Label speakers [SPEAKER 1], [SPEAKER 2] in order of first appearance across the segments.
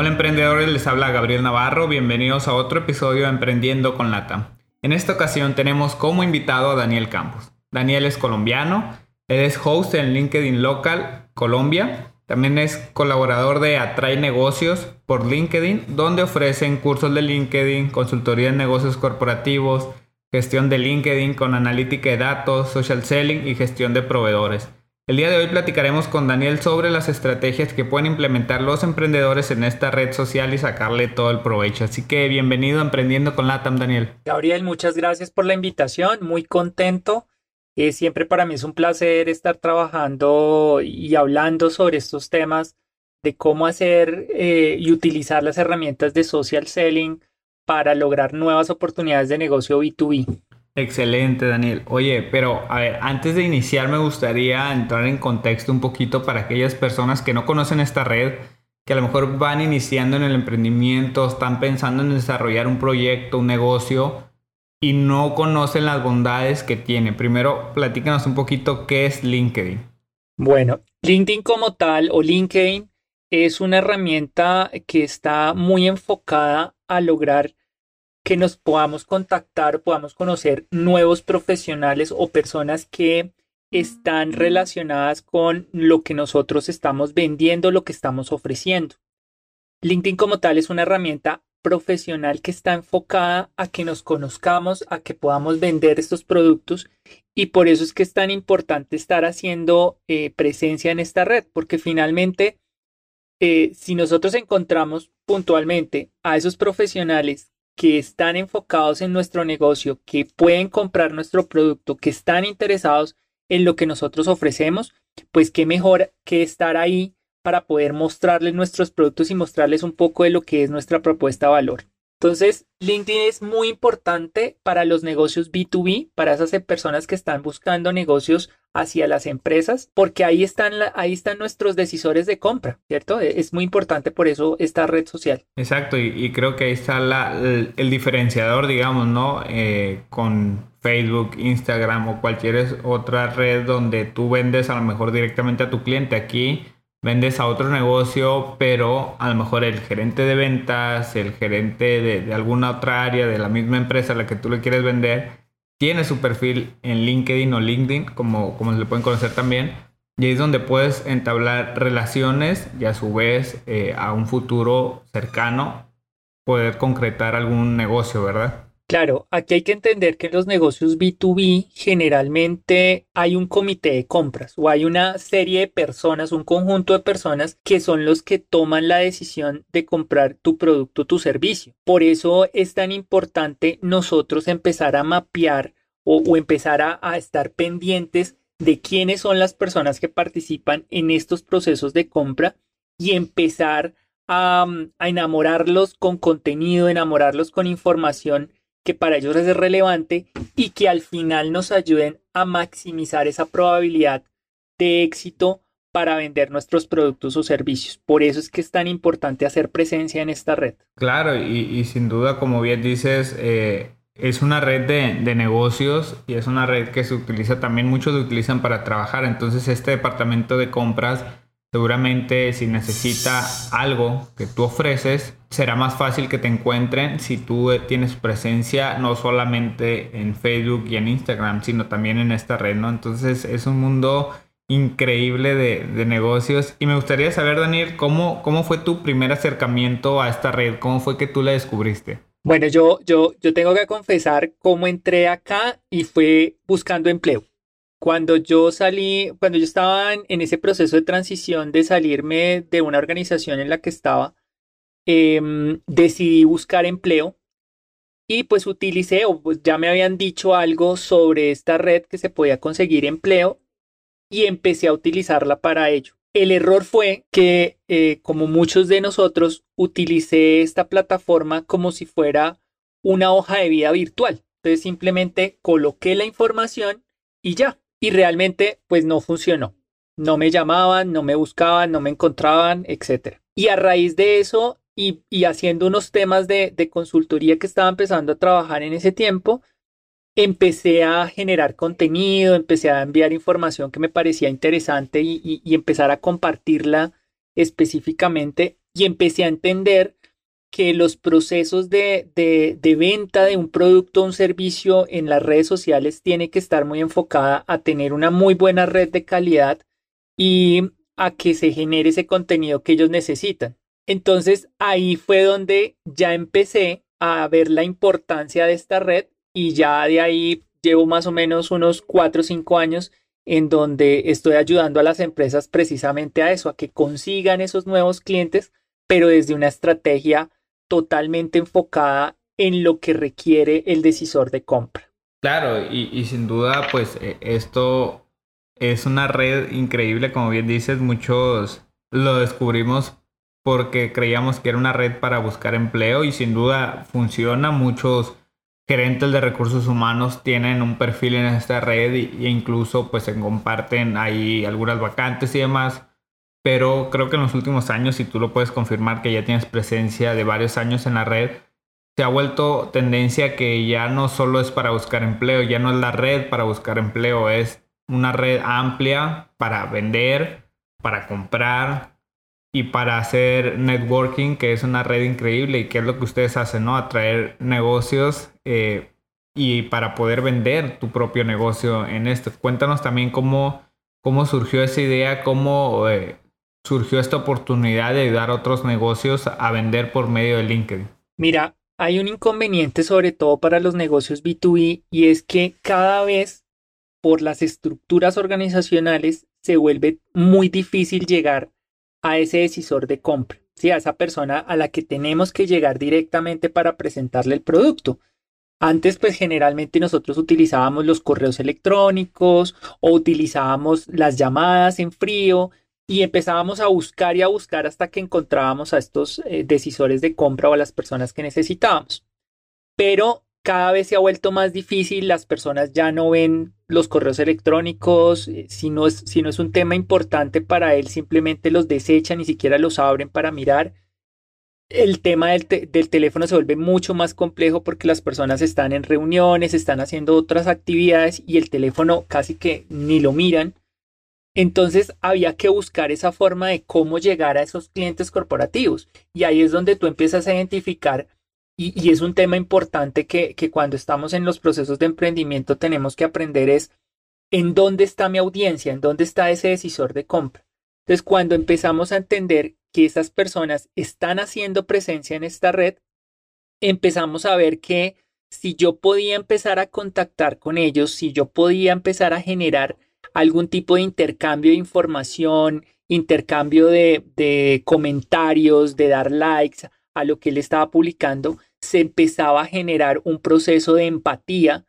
[SPEAKER 1] Hola emprendedores, les habla Gabriel Navarro, bienvenidos a otro episodio de Emprendiendo con Lata. En esta ocasión tenemos como invitado a Daniel Campos. Daniel es colombiano, él es host en LinkedIn Local Colombia, también es colaborador de Atrae Negocios por LinkedIn, donde ofrecen cursos de LinkedIn, consultoría en negocios corporativos, gestión de LinkedIn con analítica de datos, social selling y gestión de proveedores. El día de hoy platicaremos con Daniel sobre las estrategias que pueden implementar los emprendedores en esta red social y sacarle todo el provecho. Así que bienvenido a Emprendiendo con Latam, Daniel.
[SPEAKER 2] Gabriel, muchas gracias por la invitación, muy contento. Eh, siempre para mí es un placer estar trabajando y hablando sobre estos temas de cómo hacer eh, y utilizar las herramientas de social selling para lograr nuevas oportunidades de negocio B2B.
[SPEAKER 1] Excelente, Daniel. Oye, pero a ver, antes de iniciar me gustaría entrar en contexto un poquito para aquellas personas que no conocen esta red, que a lo mejor van iniciando en el emprendimiento, están pensando en desarrollar un proyecto, un negocio y no conocen las bondades que tiene. Primero, platícanos un poquito qué es LinkedIn.
[SPEAKER 2] Bueno, LinkedIn como tal o LinkedIn es una herramienta que está muy enfocada a lograr que nos podamos contactar, podamos conocer nuevos profesionales o personas que están relacionadas con lo que nosotros estamos vendiendo, lo que estamos ofreciendo. LinkedIn como tal es una herramienta profesional que está enfocada a que nos conozcamos, a que podamos vender estos productos y por eso es que es tan importante estar haciendo eh, presencia en esta red, porque finalmente eh, si nosotros encontramos puntualmente a esos profesionales que están enfocados en nuestro negocio, que pueden comprar nuestro producto, que están interesados en lo que nosotros ofrecemos, pues qué mejor que estar ahí para poder mostrarles nuestros productos y mostrarles un poco de lo que es nuestra propuesta de valor. Entonces, LinkedIn es muy importante para los negocios B2B, para esas personas que están buscando negocios hacia las empresas, porque ahí están, ahí están nuestros decisores de compra, ¿cierto? E, es muy importante por eso esta red social.
[SPEAKER 1] Exacto, y, creo que ahí está el, diferenciador, digamos, ¿no? Eh, con Facebook, Instagram o cualquier otra red donde tú vendes a lo mejor directamente a tu cliente. Aquí vendes a otro negocio, pero a lo mejor el gerente de ventas, el gerente de, alguna otra área de la misma empresa a la que tú le quieres vender, tiene su perfil en LinkedIn o LinkedIn, como, como se le pueden conocer también. Y ahí es donde puedes entablar relaciones y a su vez eh, a un futuro cercano poder concretar algún negocio, ¿verdad?
[SPEAKER 2] Claro, aquí hay que entender que en los negocios B2B generalmente hay un comité de compras o hay una serie de personas, un conjunto de personas que son los que toman la decisión de comprar tu producto, tu servicio. Por eso es tan importante nosotros empezar a mapear o, empezar a, estar pendientes de quiénes son las personas que participan en estos procesos de compra y empezar a, a enamorarlos con contenido, enamorarlos con información que para ellos es relevante y que al final nos ayuden a maximizar esa probabilidad de éxito para vender nuestros productos o servicios. Por eso es que es tan importante hacer presencia en esta red.
[SPEAKER 1] Claro, y, sin duda, como bien dices, eh, es una red de, de, negocios y es una red que se utiliza también, muchos lo utilizan para trabajar. Entonces, este departamento de compras Seguramente si necesita algo que tú ofreces, será más fácil que te encuentren si tú tienes presencia no solamente en Facebook y en Instagram, sino también en esta red, ¿no? Entonces es un mundo increíble de, negocios. Y me gustaría saber, Daniel, ¿cómo, ¿cómo fue tu primer acercamiento a esta red? ¿Cómo fue que tú la descubriste?
[SPEAKER 2] Bueno, yo, yo, yo tengo que confesar cómo entré acá y fue buscando empleo. Cuando yo salí, cuando yo estaba en, ese proceso de transición de salirme de una organización en la que estaba, em, decidí buscar empleo y pues utilicé o pues ya me habían dicho algo sobre esta red que se podía conseguir empleo y empecé a utilizarla para ello. El error fue que, eh, como muchos de nosotros, utilicé esta plataforma como si fuera una hoja de vida virtual. Entonces simplemente coloqué la información y ya. Y realmente pues no funcionó. No me llamaban, no me buscaban, no me encontraban, etc. Y a raíz de eso y, haciendo unos temas de, consultoría que estaba empezando a trabajar en ese tiempo, empecé a generar contenido, empecé a enviar información que me parecía interesante y, y empezar a compartirla específicamente y empecé a entender que los procesos de, de, venta de un producto o un servicio en las redes sociales tiene que estar muy enfocada a tener una muy buena red de calidad y a que se genere ese contenido que ellos necesitan. Entonces ahí fue donde ya empecé a ver la importancia de esta red y ya de ahí llevo más o menos unos cuatro o cinco años en donde estoy ayudando a las empresas precisamente a eso, a que consigan esos nuevos clientes, pero desde una estrategia totalmente enfocada en lo que requiere el decisor de compra.
[SPEAKER 1] Claro, y, sin duda, pues e, esto es una red increíble, como bien dices, muchos lo descubrimos porque creíamos que era una red para buscar empleo y sin duda funciona. Muchos gerentes de recursos humanos tienen un perfil en esta red e incluso pues se comparten ahí algunas vacantes y demás pero creo que en los últimos años, si tú lo puedes confirmar que ya tienes presencia de varios años en la red, se ha vuelto tendencia que ya no solo es para buscar empleo, ya no es la red para buscar empleo, es una red amplia para vender, para comprar y para hacer networking, que es una red increíble y que es lo que ustedes hacen, ¿no? Atraer negocios eh, y para poder vender tu propio negocio en esto. Cuéntanos también cómo, cómo surgió esa idea, cómo... Eh, surgió esta oportunidad de ayudar a otros negocios a vender por medio de LinkedIn?
[SPEAKER 2] Mira, hay un inconveniente sobre todo para los negocios B2B y es que cada vez por las estructuras organizacionales se vuelve muy difícil llegar a ese decisor de compra, ¿sí? a esa persona a la que tenemos que llegar directamente para presentarle el producto. Antes, pues generalmente nosotros utilizábamos los correos electrónicos o utilizábamos las llamadas en frío, y empezábamos a buscar y a buscar hasta que encontrábamos a estos eh, decisores de compra o a las personas que necesitábamos. Pero cada vez se ha vuelto más difícil, las personas ya no ven los correos electrónicos, eh, si, no es, si no es un tema importante para él, simplemente los desechan, ni siquiera los abren para mirar. El tema del, del teléfono se vuelve mucho más complejo porque las personas están en reuniones, están haciendo otras actividades y el teléfono casi que ni lo miran. Entonces había que buscar esa forma de cómo llegar a esos clientes corporativos. Y ahí es donde tú empiezas a identificar, y, es un tema importante que, que cuando estamos en los procesos de emprendimiento tenemos que aprender es en dónde está mi audiencia, en dónde está ese decisor de compra. Entonces cuando empezamos a entender que esas personas están haciendo presencia en esta red, empezamos a ver que si yo podía empezar a contactar con ellos, si yo podía empezar a generar algún tipo de intercambio de información, intercambio de, comentarios, de dar likes a lo que él estaba publicando, se empezaba a generar un proceso de empatía,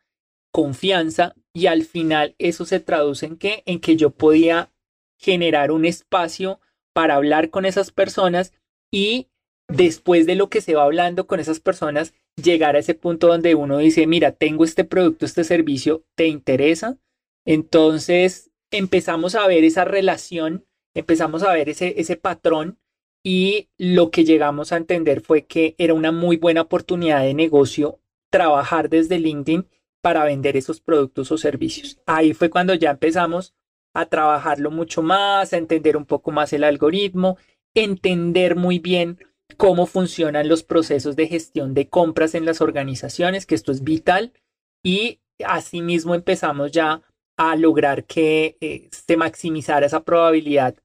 [SPEAKER 2] confianza y al final eso se traduce en que en que yo podía generar un espacio para hablar con esas personas y después de lo que se va hablando con esas personas llegar a ese punto donde uno dice, mira, tengo este producto, este servicio, ¿te interesa? Entonces empezamos a ver esa relación, empezamos a ver ese, ese patrón y lo que llegamos a entender fue que era una muy buena oportunidad de negocio trabajar desde LinkedIn para vender esos productos o servicios. Ahí fue cuando ya empezamos a trabajarlo mucho más, a entender un poco más el algoritmo, entender muy bien cómo funcionan los procesos de gestión de compras en las organizaciones, que esto es vital, y asimismo empezamos ya a lograr que eh, se maximizara esa probabilidad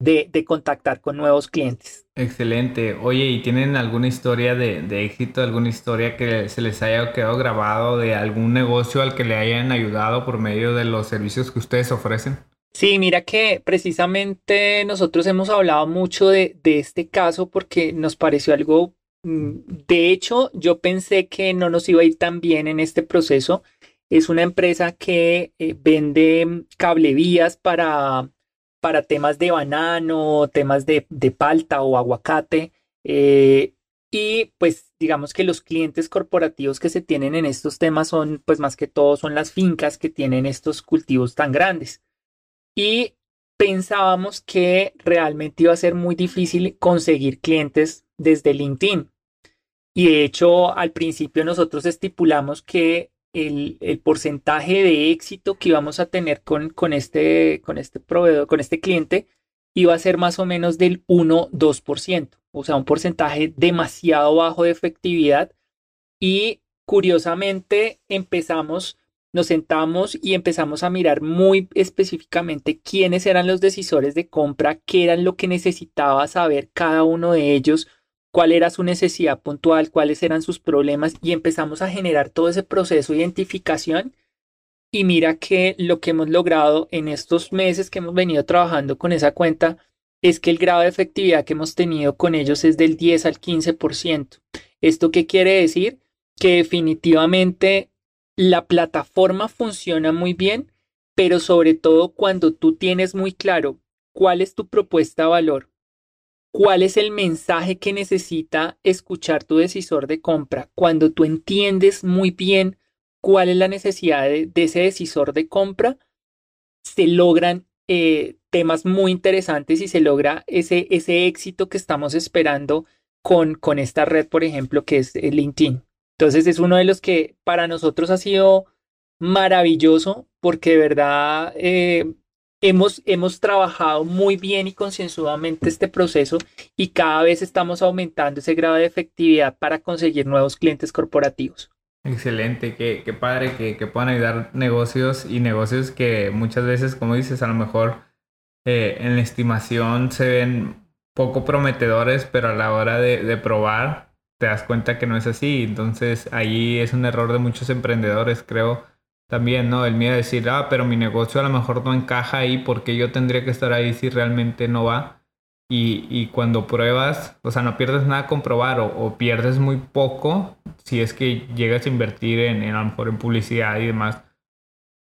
[SPEAKER 2] de, contactar con nuevos clientes.
[SPEAKER 1] Excelente. Oye, ¿y tienen alguna historia de, de, éxito, alguna historia que se les haya quedado grabado de algún negocio al que le hayan ayudado por medio de los servicios que ustedes ofrecen?
[SPEAKER 2] Sí, mira que precisamente nosotros hemos hablado mucho de, de este caso porque nos pareció algo, mm, de hecho, yo pensé que no nos iba a ir tan bien en este proceso es una empresa que eh, vende cablevías para, para temas de banano, temas de, de palta o aguacate. Eh, y pues digamos que los clientes corporativos que se tienen en estos temas son pues más que todo son las fincas que tienen estos cultivos tan grandes. Y pensábamos que realmente iba a ser muy difícil conseguir clientes desde LinkedIn. Y de hecho, al principio nosotros estipulamos que el, porcentaje de éxito que íbamos a tener con, con, este, con este proveedor, con este cliente, iba a ser más o menos del 1-2%, o sea, un porcentaje demasiado bajo de efectividad. Y curiosamente empezamos, nos sentamos y empezamos a mirar muy específicamente quiénes eran los decisores de compra, qué eran lo que necesitaba saber cada uno de ellos cuál era su necesidad puntual, cuáles eran sus problemas y empezamos a generar todo ese proceso de identificación. Y mira que lo que hemos logrado en estos meses que hemos venido trabajando con esa cuenta es que el grado de efectividad que hemos tenido con ellos es del 10 al 15%. ¿Esto qué quiere decir? Que definitivamente la plataforma funciona muy bien, pero sobre todo cuando tú tienes muy claro cuál es tu propuesta de valor, cuál es el mensaje que necesita escuchar tu decisor de compra. Cuando tú entiendes muy bien cuál es la necesidad de, ese decisor de compra, se logran eh, temas muy interesantes y se logra ese, ese éxito que estamos esperando con, con esta red, por ejemplo, que es LinkedIn. Entonces es uno de los que para nosotros ha sido maravilloso porque de verdad eh, hemos, hemos trabajado muy bien y concienzudamente este proceso y cada vez estamos aumentando ese grado de efectividad para conseguir nuevos clientes corporativos.
[SPEAKER 1] Excelente, qué, qué padre que, que, puedan ayudar negocios y negocios que muchas veces, como dices, a lo mejor eh, en la estimación se ven poco prometedores, pero a la hora de, de probar te das cuenta que no es así. Entonces ahí es un error de muchos emprendedores, creo, también, ¿no? El miedo de decir, ah, pero mi negocio a lo mejor no encaja ahí porque yo tendría que estar ahí si realmente no va. Y, y cuando pruebas, o sea, no pierdes nada con probar o, pierdes muy poco si es que llegas a invertir en, en a lo mejor en publicidad y demás.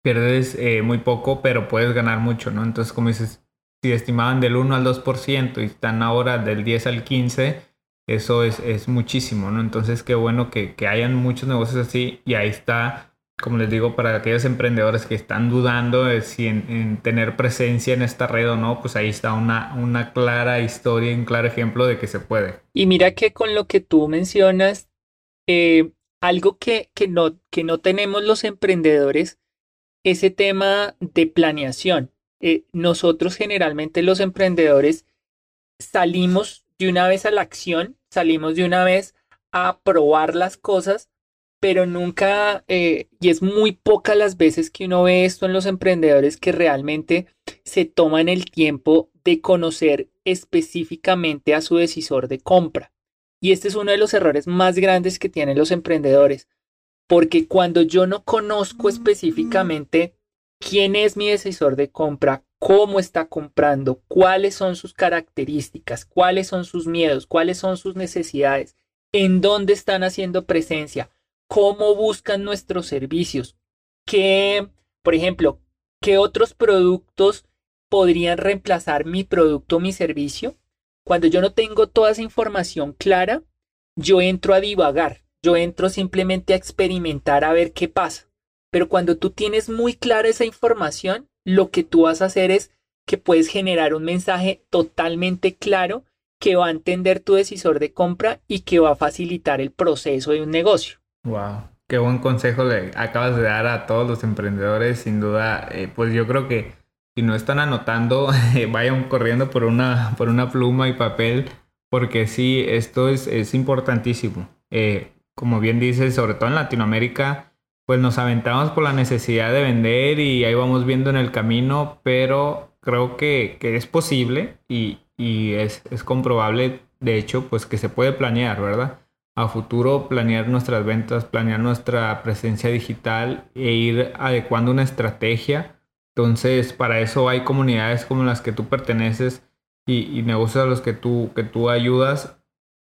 [SPEAKER 1] Pierdes eh, muy poco, pero puedes ganar mucho, ¿no? Entonces, como dices, si estimaban del 1 al 2% y están ahora del 10 al 15%, eso es, es muchísimo, ¿no? Entonces, qué bueno que, que hayan muchos negocios así y ahí está como les digo, para aquellos emprendedores que están dudando de si en, tener presencia en esta red o no, pues ahí está una, una clara historia, un claro ejemplo de que se puede.
[SPEAKER 2] Y mira que con lo que tú mencionas, eh, algo que, que, no, que no tenemos los emprendedores, ese tema de planeación. Eh, nosotros generalmente los emprendedores salimos de una vez a la acción, salimos de una vez a probar las cosas pero nunca, eh, y es muy poca las veces que uno ve esto en los emprendedores que realmente se toman el tiempo de conocer específicamente a su decisor de compra. Y este es uno de los errores más grandes que tienen los emprendedores, porque cuando yo no conozco específicamente quién es mi decisor de compra, cómo está comprando, cuáles son sus características, cuáles son sus miedos, cuáles son sus necesidades, en dónde están haciendo presencia, cómo buscan nuestros servicios, qué, por ejemplo, qué otros productos podrían reemplazar mi producto mi servicio. Cuando yo no tengo toda esa información clara, yo entro a divagar, yo entro simplemente a experimentar a ver qué pasa. Pero cuando tú tienes muy clara esa información, lo que tú vas a hacer es que puedes generar un mensaje totalmente claro que va a entender tu decisor de compra y que va a facilitar el proceso de un negocio.
[SPEAKER 1] Wow, qué buen consejo le acabas de dar a todos los emprendedores. Sin duda, eh, pues yo creo que si no están anotando, vayan corriendo por una, por una pluma y papel, porque sí, esto es, es importantísimo. Eh, como bien dices, sobre todo en Latinoamérica, pues nos aventamos por la necesidad de vender y ahí vamos viendo en el camino, pero creo que, que es posible y, y es, es comprobable, de hecho, pues que se puede planear, ¿verdad? A futuro planear nuestras ventas, planear nuestra presencia digital e ir adecuando una estrategia. Entonces, para eso hay comunidades como las que tú perteneces y, negocios a los que tú, que tú ayudas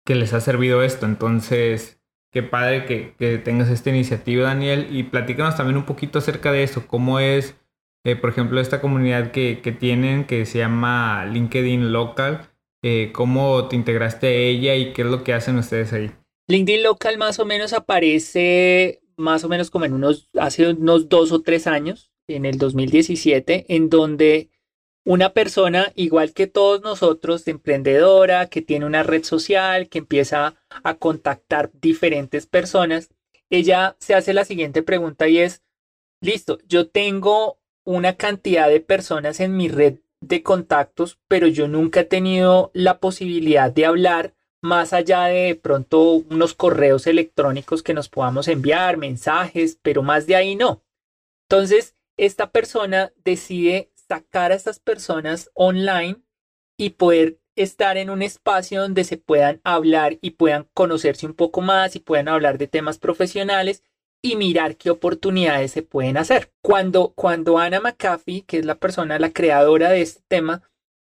[SPEAKER 1] que les ha servido esto. Entonces, qué padre que, que tengas esta iniciativa, Daniel. Y platícanos también un poquito acerca de eso. ¿Cómo es eh, por ejemplo, esta comunidad que, tienen que se llama LinkedIn Local, eh, ¿cómo te integraste a ella y qué es lo que hacen ustedes ahí?
[SPEAKER 2] LinkedIn Local más o menos aparece más o menos como en unos, hace unos dos o tres años, en el 2017, en donde una persona, igual que todos nosotros, emprendedora, que tiene una red social, que empieza a contactar diferentes personas, ella se hace la siguiente pregunta y es, listo, yo tengo una cantidad de personas en mi red de contactos, pero yo nunca he tenido la posibilidad de hablar más allá de, pronto unos correos electrónicos que nos podamos enviar, mensajes, pero más de ahí no. Entonces, esta persona decide sacar a estas personas online y poder estar en un espacio donde se puedan hablar y puedan conocerse un poco más y puedan hablar de temas profesionales y mirar qué oportunidades se pueden hacer. Cuando, cuando Ana McAfee, que es la persona, la creadora de este tema,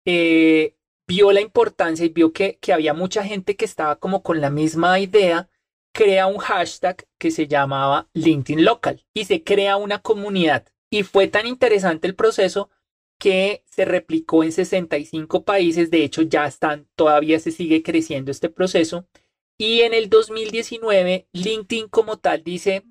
[SPEAKER 2] eh, vio la importancia y vio que, que había mucha gente que estaba como con la misma idea, crea un hashtag que se llamaba LinkedIn Local y se crea una comunidad. Y fue tan interesante el proceso que se replicó en 65 países, de hecho ya están, todavía se sigue creciendo este proceso. Y en el 2019, LinkedIn como tal dice,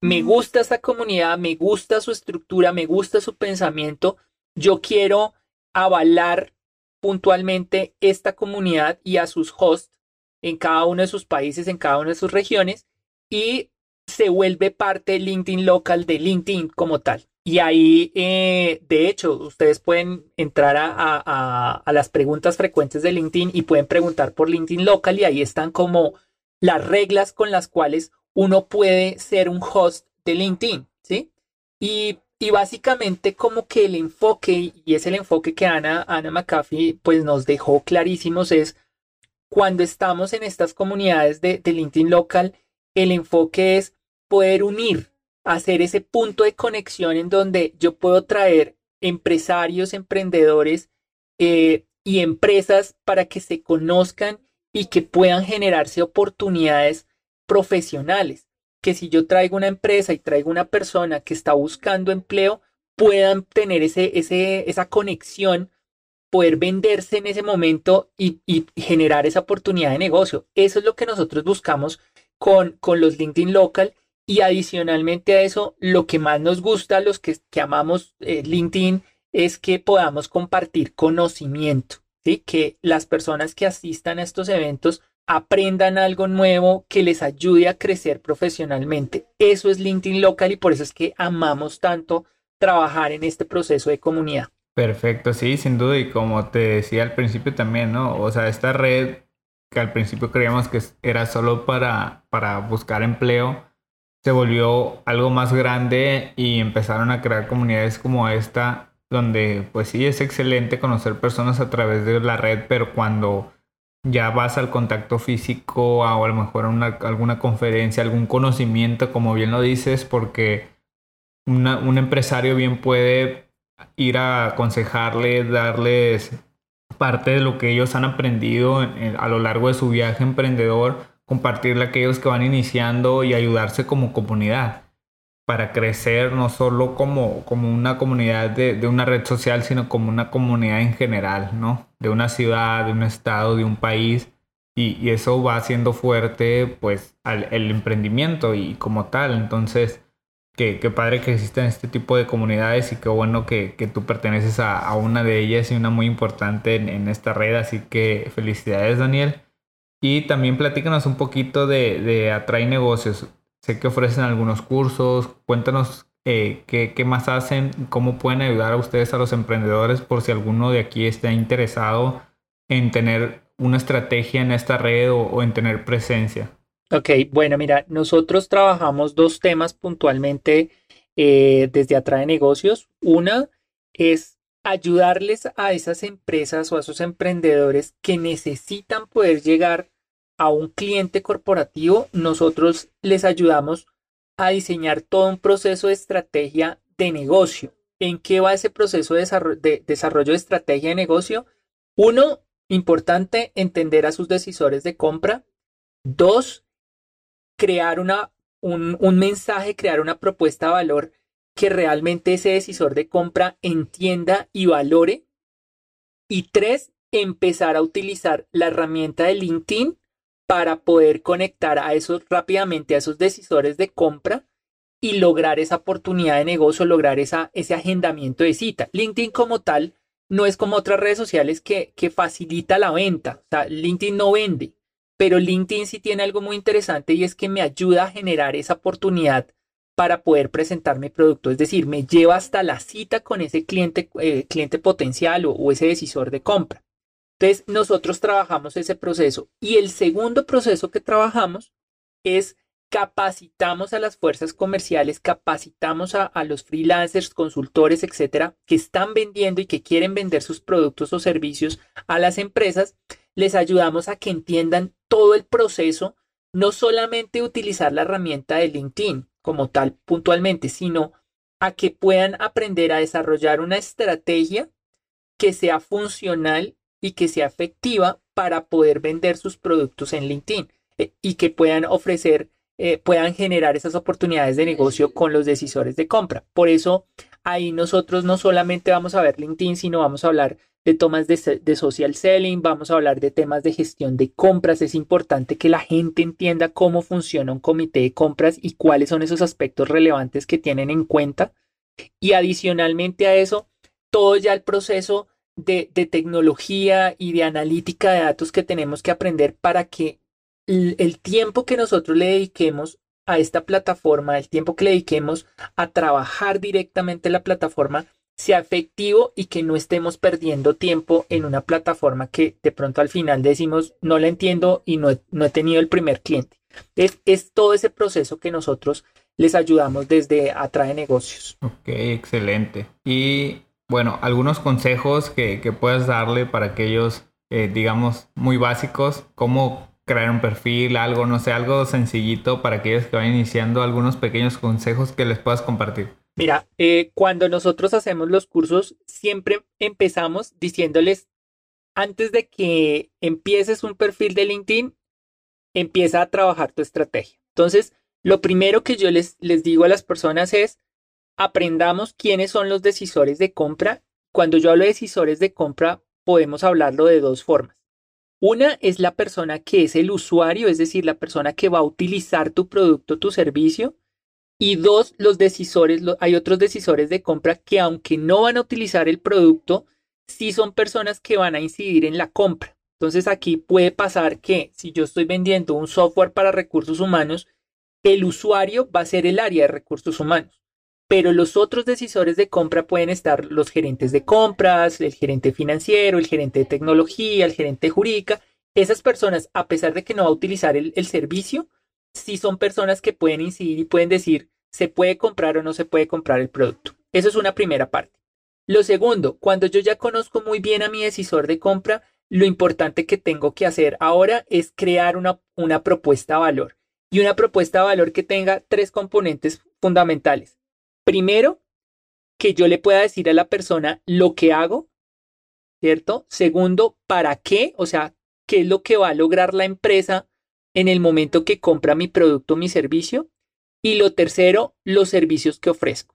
[SPEAKER 2] me gusta esta comunidad, me gusta su estructura, me gusta su pensamiento, yo quiero avalar puntualmente esta comunidad y a sus hosts en cada uno de sus países, en cada una de sus regiones, y se vuelve parte LinkedIn local de LinkedIn como tal. Y ahí, eh, de hecho, ustedes pueden entrar a, las preguntas frecuentes de LinkedIn y pueden preguntar por LinkedIn Local y ahí están como las reglas con las cuales uno puede ser un host de LinkedIn, ¿sí? Y, básicamente como que el enfoque, y es el enfoque que Ana, Ana McAfee pues nos dejó clarísimos, es cuando estamos en estas comunidades de, de LinkedIn Local, el enfoque es poder unir hacer ese punto de conexión en donde yo puedo traer empresarios, emprendedores eh, y empresas para que se conozcan y que puedan generarse oportunidades profesionales. Que si yo traigo una empresa y traigo una persona que está buscando empleo, puedan tener ese, ese, esa conexión, poder venderse en ese momento y, generar esa oportunidad de negocio. Eso es lo que nosotros buscamos con, con los LinkedIn Local y adicionalmente a eso, lo que más nos gusta a los que, amamos eh, LinkedIn es que podamos compartir conocimiento, ¿sí? que las personas que asistan a estos eventos aprendan algo nuevo que les ayude a crecer profesionalmente. Eso es LinkedIn Local y por eso es que amamos tanto trabajar en este proceso de comunidad.
[SPEAKER 1] Perfecto, sí, sin duda. Y como te decía al principio también, ¿no? O sea, esta red que al principio creíamos que era solo para, para buscar empleo, se volvió algo más grande y empezaron a crear comunidades como esta, donde pues sí es excelente conocer personas a través de la red, pero cuando ya vas al contacto físico o a lo mejor a una, alguna conferencia, algún conocimiento, como bien lo dices, porque un empresario bien puede ir a aconsejarle, darles parte de lo que ellos han aprendido a lo largo de su viaje emprendedor compartirle a aquellos que van iniciando y ayudarse como comunidad para crecer no solo como, como una comunidad de, una red social, sino como una comunidad en general, ¿no? De una ciudad, de un estado, de un país. Y, eso va haciendo fuerte, pues, al, el emprendimiento y como tal. Entonces, qué, padre que existen este tipo de comunidades y qué bueno que, tú perteneces a, una de ellas y una muy importante en, en esta red. Así que felicidades, Daniel. Y también platícanos un poquito de, de Atrae Negocios. Sé que ofrecen algunos cursos. Cuéntanos eh, qué, más hacen, cómo pueden ayudar a ustedes, a los emprendedores, por si alguno de aquí está interesado en tener una estrategia en esta red o, en tener presencia.
[SPEAKER 2] Ok, bueno, mira, nosotros trabajamos dos temas puntualmente eh, desde Atrae Negocios. Una es ayudarles a esas empresas o a esos emprendedores que necesitan poder llegar a un cliente corporativo, nosotros les ayudamos a diseñar todo un proceso de estrategia de negocio. ¿En qué va ese proceso de desarrollo de, estrategia de negocio? Uno, importante entender a sus decisores de compra. Dos, crear una, un, un mensaje, crear una propuesta de valor que realmente ese decisor de compra entienda y valore. Y tres, empezar a utilizar la herramienta de LinkedIn para poder conectar a esos rápidamente a esos decisores de compra y lograr esa oportunidad de negocio, lograr esa, ese agendamiento de cita. LinkedIn como tal no es como otras redes sociales que, que facilita la venta. O sea, LinkedIn no vende, pero LinkedIn sí tiene algo muy interesante y es que me ayuda a generar esa oportunidad para poder presentar mi producto. Es decir, me lleva hasta la cita con ese cliente, eh, cliente potencial o, o ese decisor de compra. Entonces, nosotros trabajamos ese proceso. Y el segundo proceso que trabajamos es capacitamos a las fuerzas comerciales, capacitamos a, los freelancers, consultores, etcétera, que están vendiendo y que quieren vender sus productos o servicios a las empresas, les ayudamos a que entiendan todo el proceso, no solamente utilizar la herramienta de LinkedIn como tal puntualmente, sino a que puedan aprender a desarrollar una estrategia que sea funcional y que sea efectiva para poder vender sus productos en LinkedIn eh, y que puedan ofrecer eh, puedan generar esas oportunidades de negocio con los decisores de compra. Por eso ahí nosotros no solamente vamos a ver LinkedIn, sino vamos a hablar de tomas de, de, social selling, vamos a hablar de temas de gestión de compras. Es importante que la gente entienda cómo funciona un comité de compras y cuáles son esos aspectos relevantes que tienen en cuenta. Y adicionalmente a eso, todo ya el proceso de, tecnología y de analítica de datos que tenemos que aprender para que el tiempo que nosotros le dediquemos a esta plataforma, el tiempo que le dediquemos a trabajar directamente en la plataforma, sea efectivo y que no estemos perdiendo tiempo en una plataforma que de pronto al final decimos no la entiendo y no he, no he tenido el primer cliente. Es, es, todo ese proceso que nosotros les ayudamos desde Atrae Negocios.
[SPEAKER 1] Ok, excelente. Y bueno, algunos consejos que, que puedas darle para aquellos, eh, digamos, muy básicos, cómo crear un perfil, algo, no sé, algo sencillito para aquellos que van iniciando, algunos pequeños consejos que les puedas compartir.
[SPEAKER 2] Mira, eh, cuando nosotros hacemos los cursos, siempre empezamos diciéndoles, antes de que empieces un perfil de LinkedIn, empieza a trabajar tu estrategia. Entonces, lo primero que yo les, les digo a las personas es, aprendamos quiénes son los decisores de compra. Cuando yo hablo de decisores de compra, podemos hablarlo de dos formas. Una es la persona que es el usuario, es decir, la persona que va a utilizar tu producto, tu servicio. Y dos, los decisores, hay otros decisores de compra que aunque no van a utilizar el producto, sí son personas que van a incidir en la compra. Entonces aquí puede pasar que si yo estoy vendiendo un software para recursos humanos, el usuario va a ser el área de recursos humanos pero los otros decisores de compra pueden estar los gerentes de compras, el gerente financiero, el gerente de tecnología, el gerente jurídica. Esas personas, a pesar de que no va a utilizar el, servicio, sí son personas que pueden incidir y pueden decir se puede comprar o no se puede comprar el producto. Eso es una primera parte. Lo segundo, cuando yo ya conozco muy bien a mi decisor de compra, lo importante que tengo que hacer ahora es crear una, una propuesta de valor. Y una propuesta de valor que tenga tres componentes fundamentales. Primero, que yo le pueda decir a la persona lo que hago, ¿cierto? Segundo, para qué, o sea, qué es lo que va a lograr la empresa en el momento que compra mi producto o mi servicio. Y lo tercero, los servicios que ofrezco.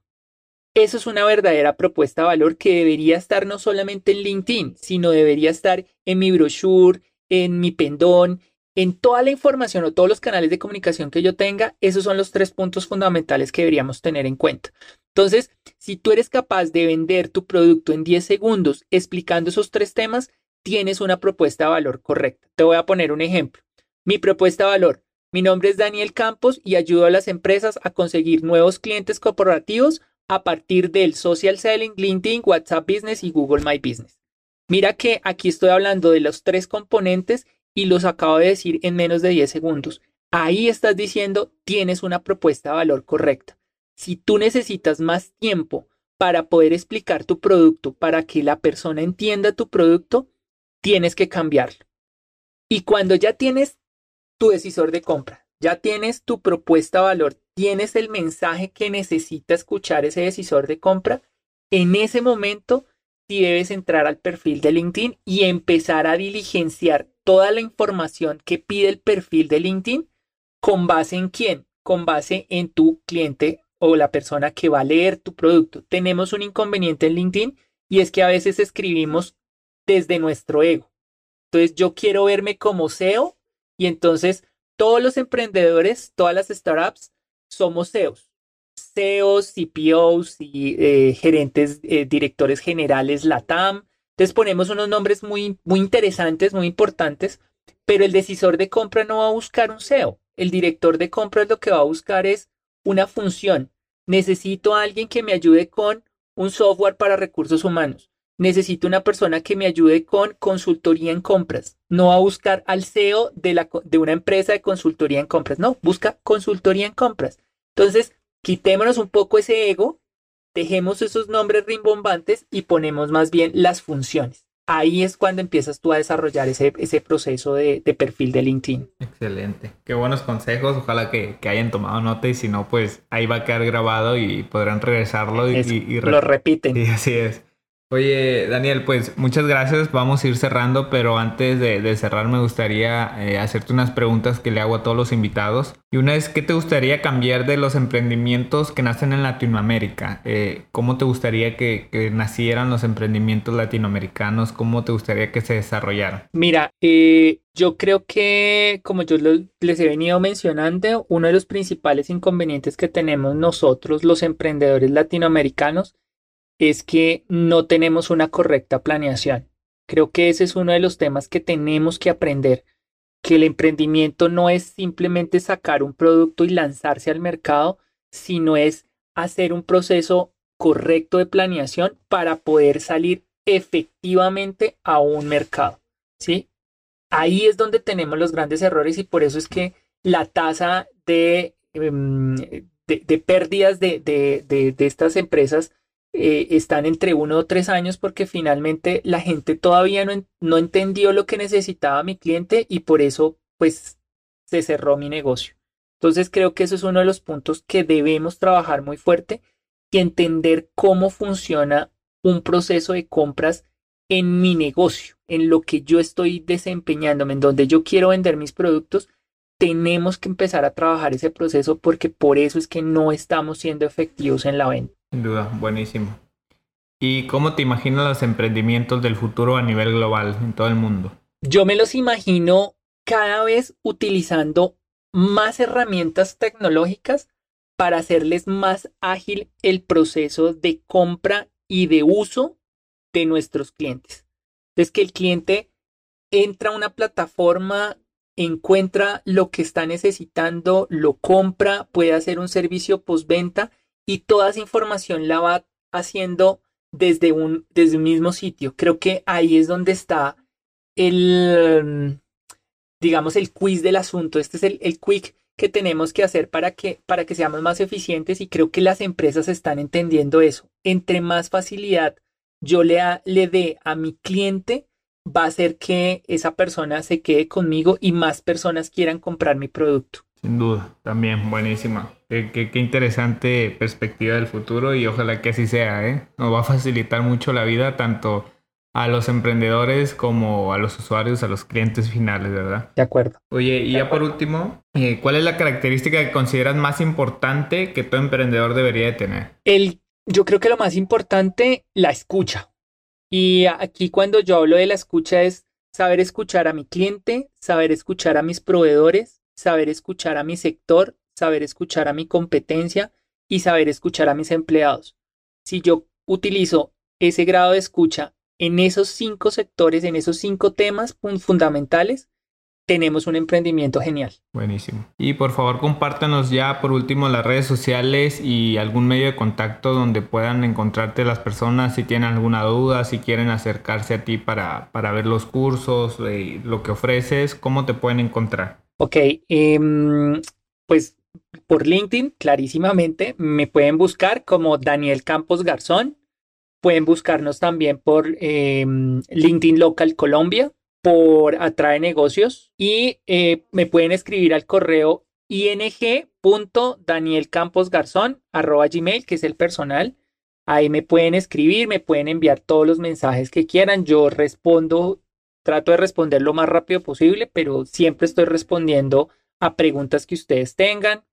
[SPEAKER 2] Eso es una verdadera propuesta de valor que debería estar no solamente en LinkedIn, sino debería estar en mi brochure, en mi pendón, en toda la información o todos los canales de comunicación que yo tenga, esos son los tres puntos fundamentales que deberíamos tener en cuenta. Entonces, si tú eres capaz de vender tu producto en 10 segundos explicando esos tres temas, tienes una propuesta de valor correcta. Te voy a poner un ejemplo. Mi propuesta de valor. Mi nombre es Daniel Campos y ayudo a las empresas a conseguir nuevos clientes corporativos a partir del social selling, LinkedIn, WhatsApp Business y Google My Business. Mira que aquí estoy hablando de los tres componentes y los acabo de decir en menos de 10 segundos. Ahí estás diciendo tienes una propuesta de valor correcta. Si tú necesitas más tiempo para poder explicar tu producto, para que la persona entienda tu producto, tienes que cambiarlo. Y cuando ya tienes tu decisor de compra, ya tienes tu propuesta de valor, tienes el mensaje que necesita escuchar ese decisor de compra, en ese momento sí debes entrar al perfil de LinkedIn y empezar a diligenciar toda la información que pide el perfil de LinkedIn con base en quién? Con base en tu cliente o la persona que va a leer tu producto. Tenemos un inconveniente en LinkedIn y es que a veces escribimos desde nuestro ego. Entonces yo quiero verme como SEO y entonces todos los emprendedores, todas las startups somos SEOs. CEOs, CPOs y eh, gerentes, eh, directores generales LATAM. Entonces ponemos unos nombres muy, muy interesantes, muy importantes, pero el decisor de compra no va a buscar un SEO. El director de compras lo que va a buscar es una función. Necesito a alguien que me ayude con un software para recursos humanos. Necesito una persona que me ayude con consultoría en compras. No va a buscar al CEO de, de una empresa de consultoría en compras. No, busca consultoría en compras. Entonces, quitémonos un poco ese ego, dejemos esos nombres rimbombantes y ponemos más bien las funciones ahí es cuando empiezas tú a desarrollar ese, ese proceso de, perfil de LinkedIn.
[SPEAKER 1] Excelente. Qué buenos consejos. Ojalá que, hayan tomado nota y si no, pues ahí va a quedar grabado y podrán regresarlo y, y,
[SPEAKER 2] lo repiten.
[SPEAKER 1] Sí, así es. Oye, Daniel, pues muchas gracias. Vamos a ir cerrando, pero antes de, cerrar me gustaría eh, hacerte unas preguntas que le hago a todos los invitados. Y una es, ¿qué te gustaría cambiar de los emprendimientos que nacen en Latinoamérica? Eh, ¿Cómo te gustaría que, nacieran los emprendimientos latinoamericanos? ¿Cómo te gustaría que se desarrollaran?
[SPEAKER 2] Mira, eh, yo creo que, como yo les he venido mencionando, uno de los principales inconvenientes que tenemos nosotros, los emprendedores latinoamericanos, es que no tenemos una correcta planeación. Creo que ese es uno de los temas que tenemos que aprender, que el emprendimiento no es simplemente sacar un producto y lanzarse al mercado, sino es hacer un proceso correcto de planeación para poder salir efectivamente a un mercado. ¿sí? Ahí es donde tenemos los grandes errores y por eso es que la tasa de, em, de, pérdidas de, de, estas empresas eh, están entre uno o tres años porque finalmente la gente todavía no, no entendió lo que necesitaba mi cliente y por eso pues se cerró mi negocio. Entonces creo que eso es uno de los puntos que debemos trabajar muy fuerte y entender cómo funciona un proceso de compras en mi negocio, en lo que yo estoy desempeñándome, en donde yo quiero vender mis productos, tenemos que empezar a trabajar ese proceso porque por eso es que no estamos siendo efectivos en la venta.
[SPEAKER 1] Sin duda, buenísimo. ¿Y cómo te imaginas los emprendimientos del futuro a nivel global en todo el mundo?
[SPEAKER 2] Yo me los imagino cada vez utilizando más herramientas tecnológicas para hacerles más ágil el proceso de compra y de uso de nuestros clientes. Es que el cliente entra a una plataforma, encuentra lo que está necesitando, lo compra, puede hacer un servicio postventa y toda esa información la va haciendo desde un, desde un mismo sitio. Creo que ahí es donde está el, digamos, el quiz del asunto. Este es el, el quick que tenemos que hacer para que, para que seamos más eficientes y creo que las empresas están entendiendo eso. Entre más facilidad yo le, le dé a mi cliente, va a hacer que esa persona se quede conmigo y más personas quieran comprar mi producto.
[SPEAKER 1] Sin duda, también buenísima. Qué, interesante perspectiva del futuro y ojalá que así sea, ¿eh? Nos va a facilitar mucho la vida tanto a los emprendedores como a los usuarios, a los clientes finales, ¿verdad?
[SPEAKER 2] De acuerdo.
[SPEAKER 1] Oye, y ya por último, eh, ¿cuál es la característica que consideras más importante que todo emprendedor debería de tener?
[SPEAKER 2] El, yo creo que lo más importante, la escucha. Y aquí cuando yo hablo de la escucha es saber escuchar a mi cliente, saber escuchar a mis proveedores, saber escuchar a mi sector, saber escuchar a mi competencia y saber escuchar a mis empleados. Si yo utilizo ese grado de escucha en esos cinco sectores, en esos cinco temas fundamentales, tenemos un emprendimiento genial.
[SPEAKER 1] Buenísimo. Y por favor compártanos ya por último las redes sociales y algún medio de contacto donde puedan encontrarte las personas si tienen alguna duda, si quieren acercarse a ti para, para ver los cursos, y lo que ofreces, ¿cómo te pueden encontrar?
[SPEAKER 2] Ok, em, pues por LinkedIn, clarísimamente, me pueden buscar como Daniel Campos Garzón. Pueden buscarnos también por em, LinkedIn Local Colombia, por Atrae Negocios y eh, me pueden escribir al correo ing.danielcamposgarzón.gmail, que es el personal. Ahí me pueden escribir, me pueden enviar todos los mensajes que quieran. Yo respondo Trato de responder lo más rápido posible, pero siempre estoy respondiendo a preguntas que ustedes tengan.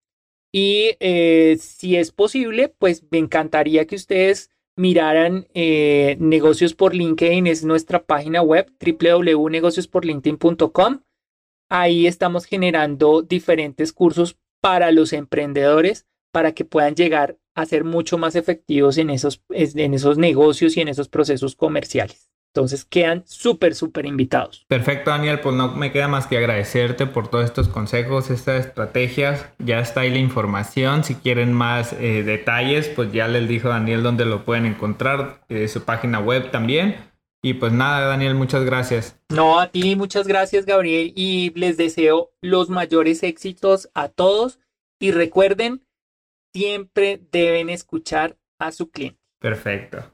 [SPEAKER 2] Y eh, si es posible, pues me encantaría que ustedes miraran eh, Negocios por LinkedIn, es nuestra página web www.negociosporlinkedin.com. Ahí estamos generando diferentes cursos para los emprendedores para que puedan llegar a ser mucho más efectivos en esos, en esos negocios y en esos procesos comerciales. Entonces quedan súper, súper invitados.
[SPEAKER 1] Perfecto, Daniel. Pues no me queda más que agradecerte por todos estos consejos, estas estrategias. Ya está ahí la información. Si quieren más eh, detalles, pues ya les dijo Daniel dónde lo pueden encontrar, eh, su página web también. Y pues nada, Daniel, muchas gracias.
[SPEAKER 2] No, a ti muchas gracias, Gabriel. Y les deseo los mayores éxitos a todos. Y recuerden, siempre deben escuchar a su cliente.
[SPEAKER 1] Perfecto.